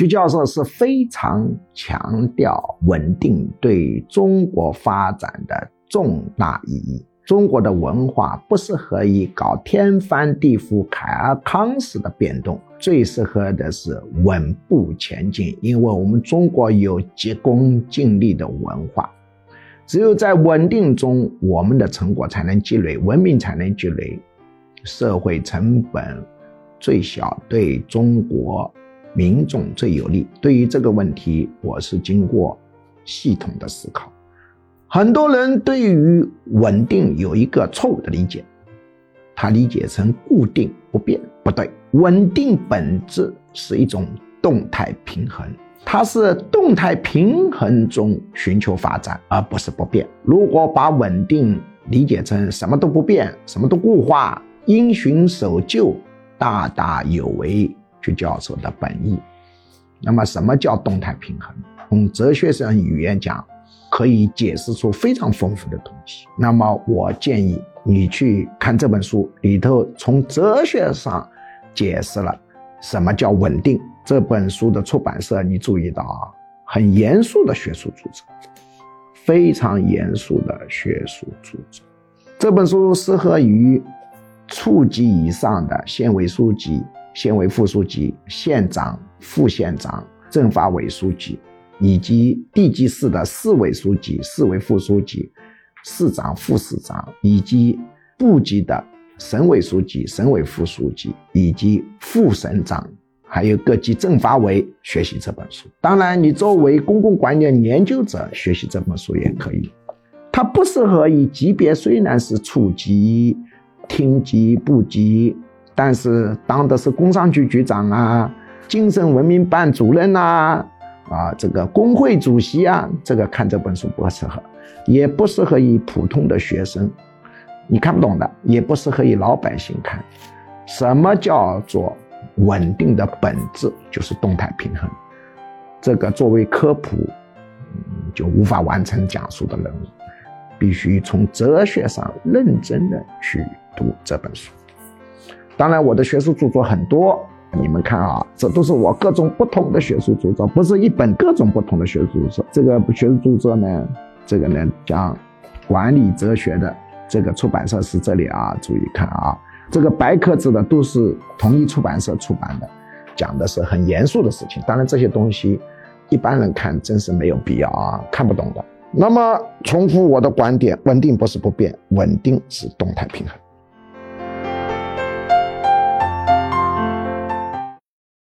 徐教授是非常强调稳定对中国发展的重大意义。中国的文化不适合于搞天翻地覆、凯尔康式的变动，最适合的是稳步前进。因为我们中国有急功近利的文化，只有在稳定中，我们的成果才能积累，文明才能积累，社会成本最小，对中国民众最有利。对于这个问题，我是经过系统的思考。很多人对于稳定有一个错误的理解，他理解成固定不变，不对。稳定本质是一种动态平衡，它是动态平衡中寻求发展，而不是不变。如果把稳定理解成什么都不变，什么都固化，因循守旧，大大有违去教授的本意。那么，什么叫动态平衡？从哲学上语言讲。可以解释出非常丰富的东西。那么，我建议你去看这本书里头，从哲学上解释了什么叫稳定。这本书的出版社，你注意到啊，很严肃的学术著作，非常严肃的学术著作。这本书适合于处级以上的县委书记、县委副书记、县长、副县长、政法委书记。以及地级市的市委书记、市委副书记、市长、副市长，以及部级的省委书记、省委副书记，以及副省长，还有各级政法委学习这本书。当然，你作为公共管理研究者学习这本书也可以。它不适合于级别虽然是处级、厅级、部级，但是当的是工商局局长啊、精神文明办主任呐。啊，这个工会主席啊，这个看这本书不适合，也不适合于普通的学生，你看不懂的，也不适合于老百姓看。什么叫做稳定的本质？就是动态平衡。这个作为科普，嗯就无法完成讲述的任务，必须从哲学上认真的去读这本书。当然，我的学术著作很多。你们看啊，这都是我各种不同的学术著作，不是一本各种不同的学术著作。这个学术著作呢，这个呢讲管理哲学的这个出版社是这里啊，注意看啊，这个白壳子的都是同一出版社出版的，讲的是很严肃的事情。当然这些东西一般人看真是没有必要啊，看不懂的。那么重复我的观点，稳定不是不变，稳定是动态平衡。